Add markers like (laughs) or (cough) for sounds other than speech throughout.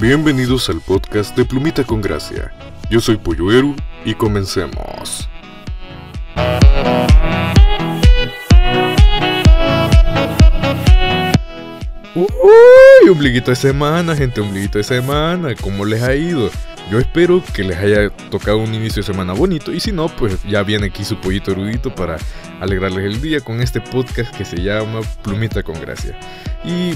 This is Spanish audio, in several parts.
Bienvenidos al podcast de Plumita con Gracia. Yo soy Polluero y comencemos. Uy, ombliguito de semana, gente, ombliguito de semana. ¿Cómo les ha ido? Yo espero que les haya tocado un inicio de semana bonito y si no, pues ya viene aquí su pollito erudito para alegrarles el día con este podcast que se llama Plumita con Gracia. Y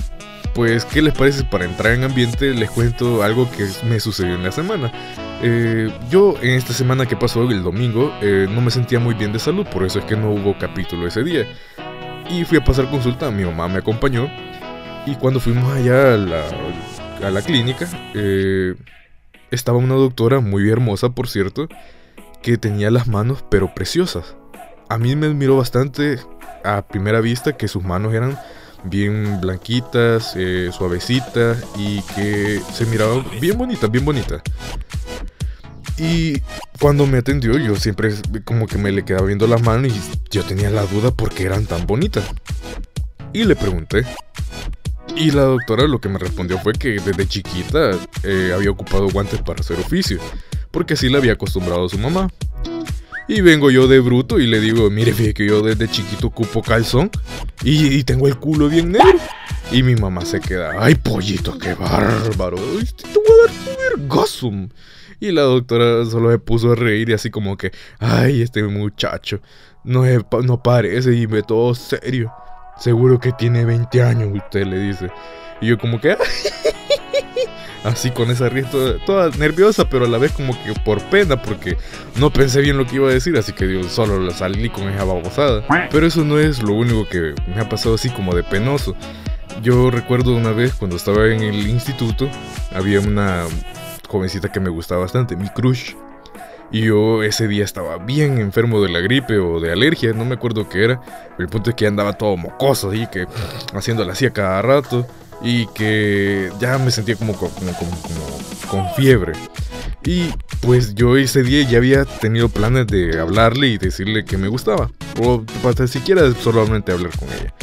pues, ¿qué les parece para entrar en ambiente? Les cuento algo que me sucedió en la semana. Eh, yo en esta semana que pasó, el domingo, eh, no me sentía muy bien de salud, por eso es que no hubo capítulo ese día. Y fui a pasar consulta, mi mamá me acompañó y cuando fuimos allá a la, a la clínica, eh, estaba una doctora muy hermosa, por cierto, que tenía las manos pero preciosas. A mí me admiró bastante a primera vista que sus manos eran bien blanquitas, eh, suavecitas y que se miraban bien bonitas, bien bonitas. Y cuando me atendió, yo siempre como que me le quedaba viendo las manos y yo tenía la duda porque eran tan bonitas. Y le pregunté, y la doctora lo que me respondió fue que desde chiquita eh, había ocupado guantes para hacer oficio, porque así le había acostumbrado a su mamá. Y vengo yo de bruto y le digo, mire, fíjate que yo desde chiquito ocupo calzón y, tengo el culo bien negro. Y mi mamá se queda, ay pollito, qué bárbaro, te voy a dar tu. Y la doctora solo se puso a reír y así como que, ay, este muchacho, no, no parece y me todo serio. Seguro que tiene 20 años, usted le dice. Y yo como que... Así con esa risa toda, nerviosa, pero a la vez como que por pena, porque no pensé bien lo que iba a decir, así que yo solo salí con esa babosada. Pero eso no es lo único que me ha pasado así como de penoso. Yo recuerdo una vez cuando estaba en el instituto, había una jovencita que me gustaba bastante, mi crush. Y yo ese día estaba bien enfermo de la gripe o de alergia, no me acuerdo qué era. El punto es que andaba todo mocoso y que haciéndolo así a cada rato. Y que ya me sentía como, como, como, con fiebre. Y pues yo ese día ya había tenido planes de hablarle y decirle que me gustaba. O para siquiera solamente hablar con ella.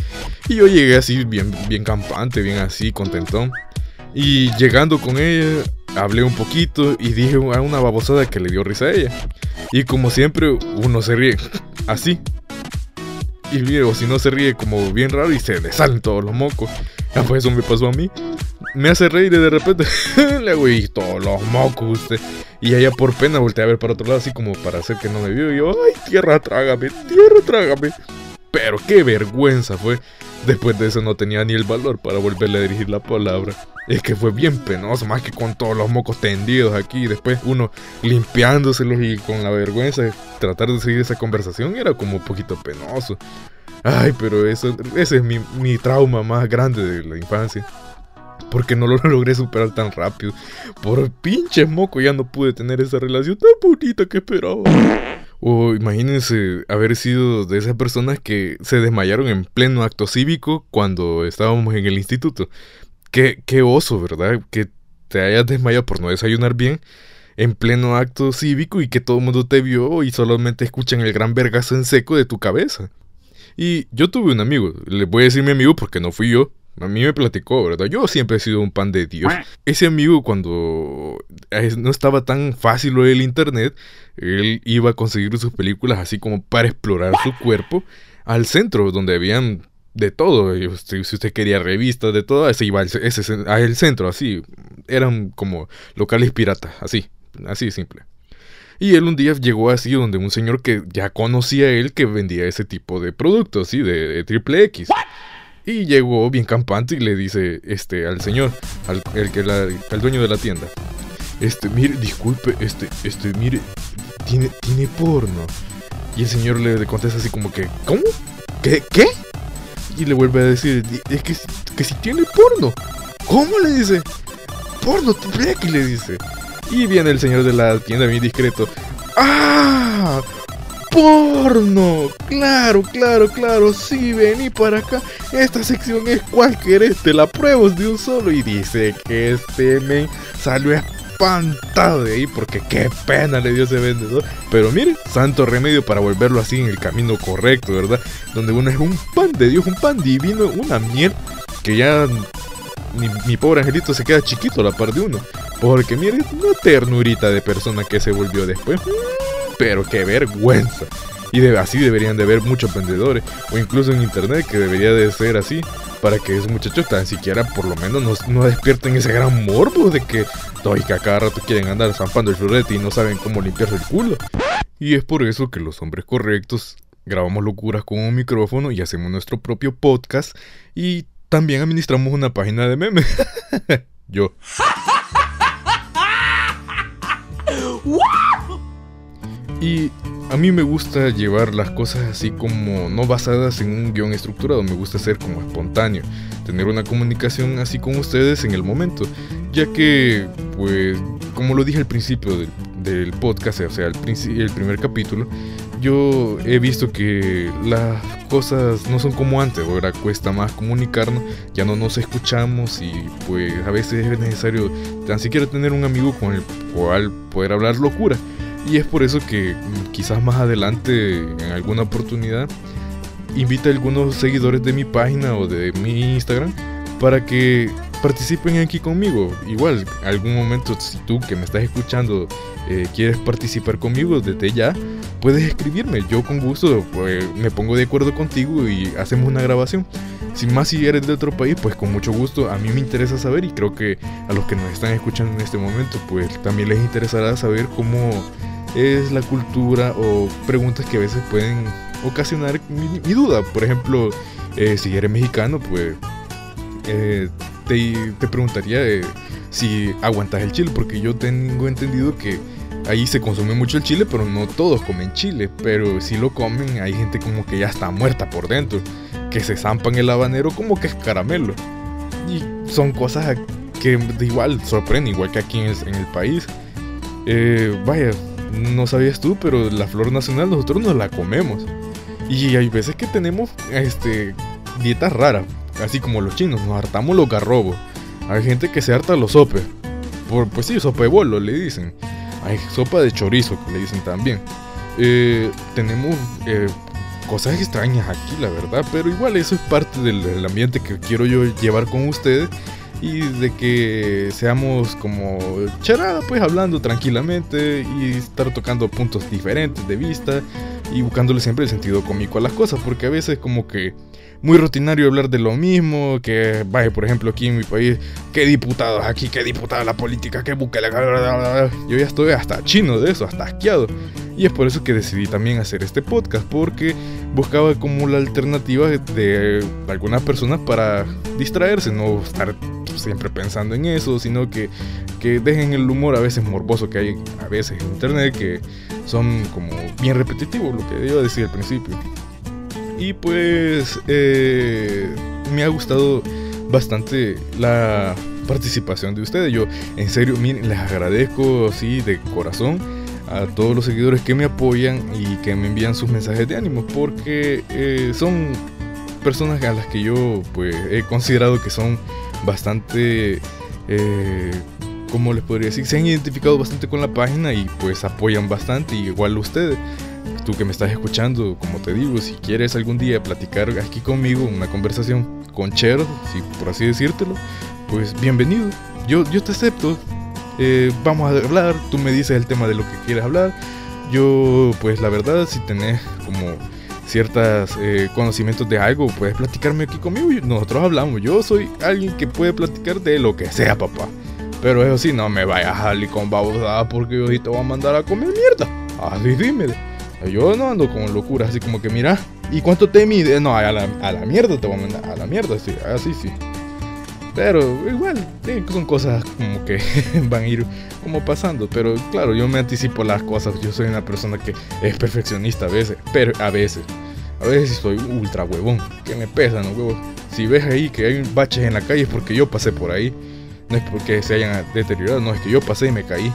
Y yo llegué así bien, bien campante, bien así, contentón. Y llegando con ella, hablé un poquito y dije una babosada que le dio risa a ella. Y como siempre, uno se ríe así. Y luego si no se ríe como bien raro y se le salen todos los mocos. Ya pues eso me pasó a mí. Me hace reír y de repente (laughs) le hago y todos los mocos usted. Y ella por pena volteé a ver para otro lado así como para hacer que no me vio. Y yo, ay, tierra, trágame, tierra, trágame. Pero qué vergüenza fue. Después de eso no tenía ni el valor para volverle a dirigir la palabra. Es que fue bien penoso, más que con todos los mocos tendidos aquí. Después uno limpiándoselos y con la vergüenza de tratar de seguir esa conversación era como un poquito penoso. Ay, pero eso, ese es mi, mi trauma más grande de la infancia. Porque no lo (laughs) logré superar tan rápido. Por pinches moco ya no pude tener esa relación tan bonita que esperaba. O imagínense haber sido de esas personas que se desmayaron en pleno acto cívico cuando estábamos en el instituto. Qué, qué oso, ¿verdad? Que te hayas desmayado por no desayunar bien en pleno acto cívico y que todo el mundo te vio y solamente escuchan el gran vergazo en seco de tu cabeza. Y yo tuve un amigo, le voy a decir mi amigo porque no fui yo, a mí me platicó, ¿verdad? Yo siempre he sido un pan de Dios. Ese amigo cuando no estaba tan fácil lo del internet, él iba a conseguir sus películas así como para explorar su cuerpo al centro donde habían de todo. Si usted quería revistas, de todo, ese iba al ese, el centro, así. Eran como locales piratas, así, así simple. Y él un día llegó así donde un señor que ya conocía a él que vendía ese tipo de productos, así, de, triple X. Y llegó bien campante y le dice este al señor, al, el que al dueño de la tienda. Este, mire, disculpe, este, este, mire, tiene, tiene porno. Y el señor le contesta así como que, ¿cómo? ¿Qué? ¿Qué? Y le vuelve a decir, es que, que si tiene porno. ¿Cómo le dice? Porno, X le dice. Y viene el señor de la tienda bien discreto. ¡Ah! porno. Claro, claro, claro. Sí, vení para acá. Esta sección es cualquier este. La pruebo de un solo. Y dice que este men salió espantado de ahí porque qué pena le dio ese vendedor. Pero mire, santo remedio para volverlo así en el camino correcto, ¿verdad? Donde uno es un pan de Dios, un pan divino, una miel que ya mi, pobre angelito se queda chiquito a la par de uno. Porque mire, una ternurita de persona que se volvió después. Pero qué vergüenza. Y así deberían de haber muchos vendedores, o incluso en internet, que debería de ser así, para que esos muchachos tan siquiera por lo menos no, despierten ese gran morbo de que, que a cada rato quieren andar zampando el florete y no saben cómo limpiarse el culo. Y es por eso que los hombres correctos grabamos locuras con un micrófono y hacemos nuestro propio podcast y también administramos una página de memes. (laughs) Yo. Y a mí me gusta llevar las cosas así como no basadas en un guion estructurado, me gusta ser como espontáneo, tener una comunicación así con ustedes en el momento, ya que, pues, como lo dije al principio del, podcast, o sea, el, el primer capítulo, yo he visto que las cosas no son como antes, ahora cuesta más comunicarnos, ya no nos escuchamos y pues a veces es necesario tan siquiera tener un amigo con el cual poder hablar locura. Y es por eso que mm, quizás más adelante, en alguna oportunidad, invite a algunos seguidores de mi página o de mi Instagram para que participen aquí conmigo. Igual, algún momento, si tú que me estás escuchando eh, quieres participar conmigo desde ya, puedes escribirme. Yo con gusto pues, me pongo de acuerdo contigo y hacemos una grabación. Sin más, si eres de otro país, pues con mucho gusto. A mí me interesa saber y creo que a los que nos están escuchando en este momento, pues también les interesará saber cómo es la cultura o preguntas que a veces pueden ocasionar mi, duda. Por ejemplo, eh, si eres mexicano, pues eh, te, preguntaría eh, si aguantas el chile, porque yo tengo entendido que ahí se consume mucho el chile, pero no todos comen chile. Pero si lo comen, hay gente como que ya está muerta por dentro, que se zampan el habanero como que es caramelo. Y son cosas que igual sorprenden, igual que aquí en el, país. Vaya, no sabías tú, pero la flor nacional nosotros nos la comemos. Y hay veces que tenemos este, dietas raras, así como los chinos, nos hartamos los garrobos. Hay gente que se harta los sopes. Por, pues sí, sopa de bolo le dicen. Hay sopa de chorizo que le dicen también. Eh, tenemos eh, cosas extrañas aquí, la verdad, pero igual eso es parte del ambiente que quiero yo llevar con ustedes y de que seamos como charada, pues hablando tranquilamente y estar tocando puntos diferentes de vista y buscándole siempre el sentido cómico a las cosas, porque a veces como que muy rutinario hablar de lo mismo, que vaya, por ejemplo, aquí en mi país, qué diputados aquí, qué diputada la política, qué buque la... Yo ya estoy hasta chino de eso, hasta asqueado. Y es por eso que decidí también hacer este podcast, porque buscaba como la alternativa de algunas personas para distraerse, no estar siempre pensando en eso, sino que, que dejen el humor a veces morboso que hay a veces en internet, que son como bien repetitivos, lo que iba a decir al principio. Y pues eh, me ha gustado bastante la participación de ustedes. Yo en serio, les agradezco así de corazón a todos los seguidores que me apoyan y que me envían sus mensajes de ánimo porque eh, son personas a las que yo pues he considerado que son bastante eh, como les podría decir se han identificado bastante con la página y pues apoyan bastante igual ustedes tú que me estás escuchando, como te digo, si quieres algún día platicar aquí conmigo, una conversación con Cher, si por así decírtelo, pues bienvenido. Yo, yo te acepto. Eh, vamos a hablar, tú me dices el tema de lo que quieres hablar. Yo, pues la verdad, si tenés como ciertos eh, conocimientos de algo, puedes platicarme aquí conmigo. Nosotros hablamos. Yo soy alguien que puede platicar de lo que sea, papá. Pero eso sí, no me vayas a salir con babosada porque yo te voy a mandar a comer mierda. Así dime. Yo no ando con locuras así como que, mira, ¿y cuánto te mide? No, a la, a la mierda te voy a mandar, a la mierda, sí, así sí. Pero igual, son cosas como que (laughs) van a ir como pasando. Pero claro, yo me anticipo las cosas. Yo soy una persona que es perfeccionista a veces. Pero a veces. A veces soy ultra huevón. Que me pesa, ¿no, huevos? Si ves ahí que hay baches en la calle es porque yo pasé por ahí. No es porque se hayan deteriorado, no, es que yo pasé y me caí.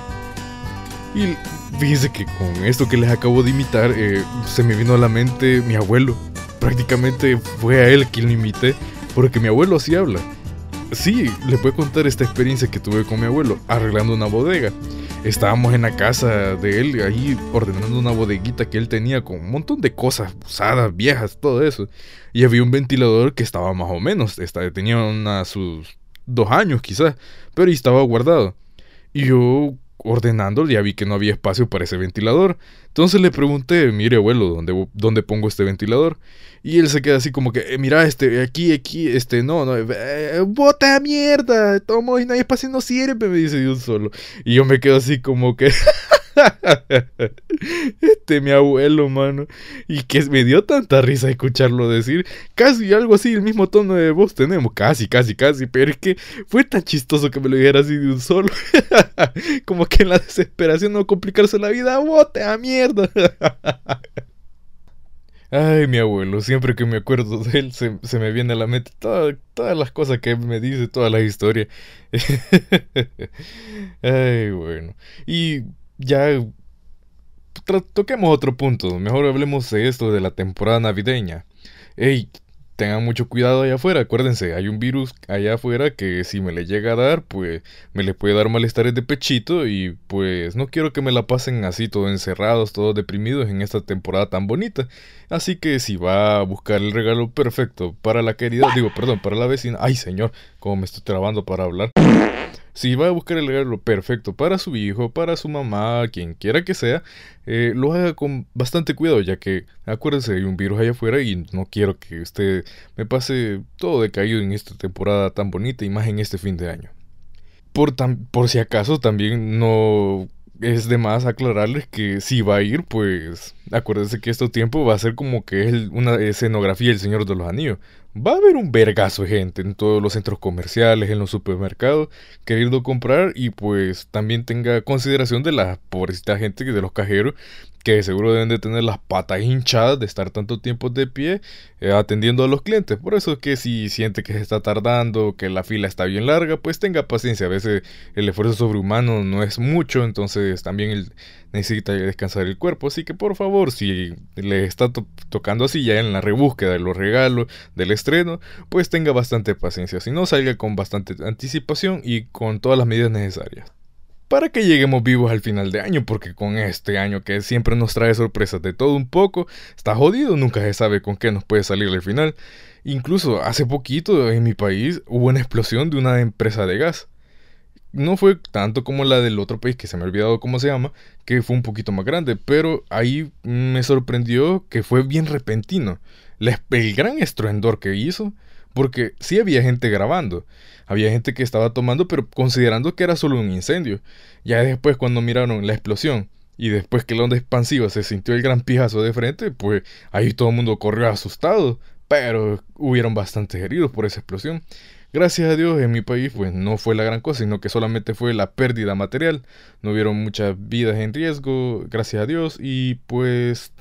Y fíjense que con esto que les acabo de imitar, eh, se me vino a la mente mi abuelo. Prácticamente fue a él quien lo imité, porque mi abuelo así habla. Sí, le puedo contar esta experiencia que tuve con mi abuelo, arreglando una bodega. Estábamos en la casa de él, ahí ordenando una bodeguita que él tenía con un montón de cosas usadas, viejas, todo eso. Y había un ventilador que estaba más o menos, tenía una, sus dos años quizás, pero estaba guardado. Y yo ordenando ya vi que no había espacio para ese ventilador. Entonces le pregunté, mire abuelo, ¿dónde, dónde pongo este ventilador? Y él se queda así como que, eh, mira, este, aquí, aquí, este, no, no, eh, bota mierda, tomo y no hay espacio, no sirve, me dice de un solo. Y yo me quedo así como que... (laughs) (laughs) este mi abuelo, mano. Y que me dio tanta risa escucharlo decir. Casi algo así, el mismo tono de voz tenemos. Casi, casi, casi. Pero es que fue tan chistoso que me lo dijera así de un solo. (laughs) Como que en la desesperación no complicarse la vida. ¡Bote a mierda! (laughs) Ay, mi abuelo, siempre que me acuerdo de él se, me viene a la mente todas las cosas que me dice, todas las historias. Ay, bueno. Y ya toquemos otro punto. Mejor hablemos de esto de la temporada navideña. Ey, tengan mucho cuidado allá afuera. Acuérdense, hay un virus allá afuera que si me le llega a dar, pues me le puede dar malestares de pechito y pues no quiero que me la pasen así todos encerrados, todos deprimidos en esta temporada tan bonita. Así que si va a buscar el regalo perfecto para la querida, digo, perdón, para la vecina. Ay, señor, como me estoy trabando para hablar. Si va a buscar el regalo perfecto para su hijo, para su mamá, quien quiera que sea, eh, lo haga con bastante cuidado, ya que acuérdense, hay un virus allá afuera y no quiero que usted me pase todo decaído en esta temporada tan bonita y más en este fin de año. Por, por si acaso también no es de más aclararles que si va a ir, pues acuérdense que este tiempo va a ser como que es una escenografía del Señor de los Anillos. Va a haber un vergazo de gente en todos los centros comerciales, en los supermercados, queriendo comprar y pues también tenga consideración de la pobrecita gente de los cajeros que seguro deben de tener las patas hinchadas de estar tanto tiempo de pie eh, atendiendo a los clientes. Por eso es que si siente que se está tardando, que la fila está bien larga, pues tenga paciencia. A veces el esfuerzo sobrehumano no es mucho, entonces también necesita descansar el cuerpo. Así que por favor, si le está tocando así ya en la rebúsqueda de los regalos, del estreno, pues tenga bastante paciencia. Si no, salga con bastante anticipación y con todas las medidas necesarias para que lleguemos vivos al final de año, porque con este año que siempre nos trae sorpresas de todo un poco, está jodido, nunca se sabe con qué nos puede salir el final. Incluso hace poquito en mi país hubo una explosión de una empresa de gas. No fue tanto como la del otro país, que se me ha olvidado cómo se llama, que fue un poquito más grande, pero ahí me sorprendió que fue bien repentino. el gran estruendor que hizo, porque sí había gente grabando, había gente que estaba tomando, pero considerando que era solo un incendio. Ya después cuando miraron la explosión y después que la onda expansiva se sintió el gran pijazo de frente, pues ahí todo el mundo corrió asustado, pero hubieron bastantes heridos por esa explosión. Gracias a Dios en mi país pues no fue la gran cosa, sino que solamente fue la pérdida material. No hubieron muchas vidas en riesgo, gracias a Dios, y pues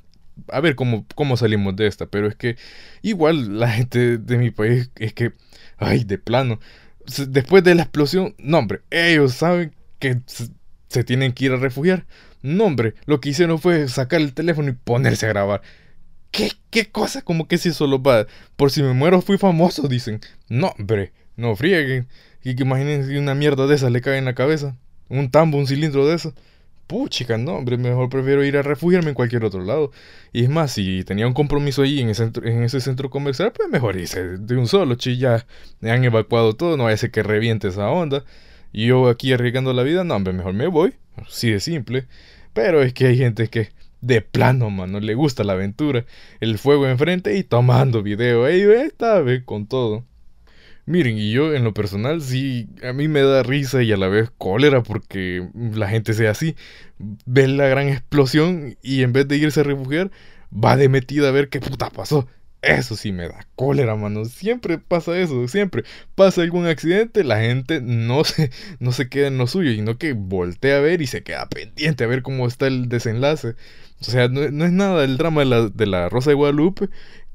a ver cómo, cómo salimos de esta. Pero es que igual la gente de mi país es que, ay, de plano, después de la explosión, no hombre, ellos saben que se, tienen que ir a refugiar. No hombre, lo que hicieron fue sacar el teléfono y ponerse a grabar. ¿Qué, qué cosa? Como que si solo va. Por si me muero fui famoso, dicen. No, hombre, no frieguen. Y que imagínense una mierda de esa le cae en la cabeza. Un tambo, un cilindro de eso puchica, no, hombre, mejor prefiero ir a refugiarme en cualquier otro lado. Y es más, si tenía un compromiso ahí en ese, en ese centro comercial, pues mejor irse de un solo, chi, me han evacuado todo, no vaya a ser que reviente esa onda. Y yo aquí arriesgando la vida, no, hombre, mejor me voy. Así de simple. Pero es que hay gente que de plano, mano, le gusta la aventura. El fuego enfrente y tomando video. Ahí está, ve, con todo. Miren, y yo en lo personal sí, a mí me da risa y a la vez cólera porque la gente sea así. Ve la gran explosión y en vez de irse a refugiar, va de metida a ver qué puta pasó. Eso sí me da cólera, mano. Siempre pasa eso, siempre. Pasa algún accidente, la gente no (laughs) se, no se queda en lo suyo, sino que voltea a ver y se queda pendiente a ver cómo está el desenlace. O sea, no, es nada el drama de la, de la Rosa de Guadalupe,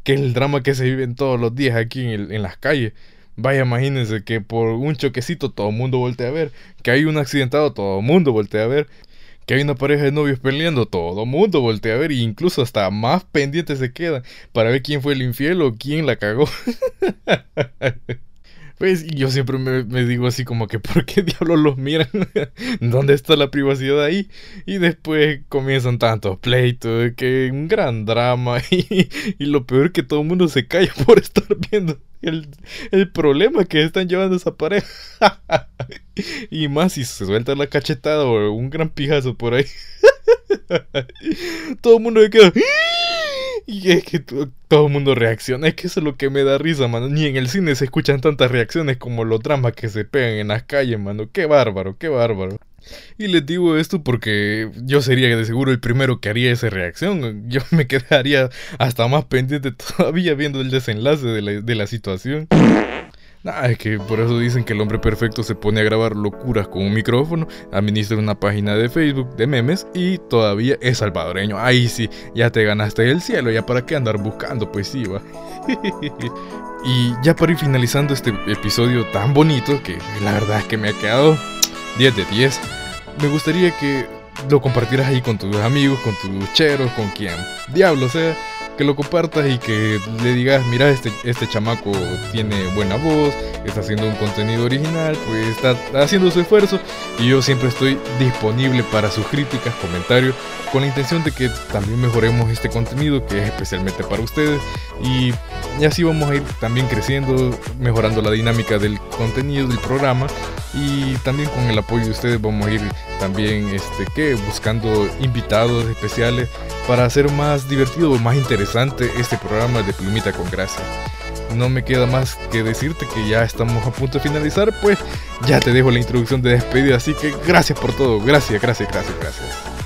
que el drama que se vive todos los días aquí en, en las calles. Vaya, imagínense que por un choquecito todo el mundo voltea a ver, que hay un accidentado, todo el mundo voltea a ver, que hay una pareja de novios peleando, todo el mundo voltea a ver, e incluso hasta más pendientes se quedan para ver quién fue el infiel o quién la cagó. (laughs) Pues yo siempre me, digo así como que ¿por qué diablos los miran? (laughs) ¿Dónde está la privacidad ahí? Y después comienzan tantos pleitos, que un gran drama (laughs) y, y lo peor que todo el mundo se calla (laughs) por estar viendo el, el problema que están llevando esa pareja. y más si se suelta la cachetada o un gran pijazo por ahí. todo el mundo se queda... (laughs) Y es que todo el mundo reacciona. Es que eso es lo que me da risa, mano. Ni en el cine se escuchan tantas reacciones como los dramas que se pegan en las calles, mano. Qué bárbaro, qué bárbaro. Y les digo esto porque yo sería de seguro el primero que haría esa reacción. (laughs) Yo me quedaría hasta más pendiente (laughs) todavía viendo el desenlace de la, de la situación. Ah, es que por eso dicen que el hombre perfecto se pone a grabar locuras con un micrófono, administra una página de Facebook de memes y todavía es salvadoreño. Ahí sí, ya te ganaste el cielo, ya para qué andar buscando, pues sí, va. (laughs) y ya para ir finalizando este episodio tan bonito, que la verdad es que me ha quedado 10 de 10, me gustaría que lo compartieras ahí con tus amigos, con tus cheros, con quien diablo sea que lo compartas y que le digas, mira, este, este chamaco tiene buena voz, está haciendo un contenido original, pues está haciendo su esfuerzo y yo siempre estoy disponible para sus críticas, comentarios, con la intención de que también mejoremos este contenido que es especialmente para ustedes y, así vamos a ir también creciendo, mejorando la dinámica del contenido del programa y también con el apoyo de ustedes vamos a ir también este que buscando invitados especiales para hacer más divertido o más interesante este programa de Plumita con Gracia. No me queda más que decirte que ya estamos a punto de finalizar, pues ya te dejo la introducción de despedida, así que gracias por todo, gracias, gracias, gracias, gracias.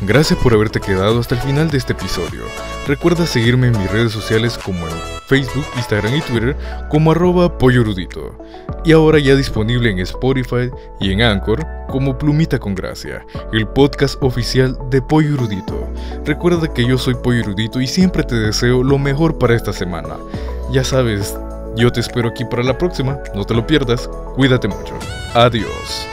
Gracias por haberte quedado hasta el final de este episodio. Recuerda seguirme en mis redes sociales como Facebook, Instagram y Twitter como arroba pollo erudito. Y ahora ya disponible en Spotify y en Anchor como Plumita con Gracia, el podcast oficial de Pollo Erudito. Recuerda que yo soy Pollo Erudito y siempre te deseo lo mejor para esta semana. Ya sabes, yo te espero aquí para la próxima, no te lo pierdas, cuídate mucho. Adiós.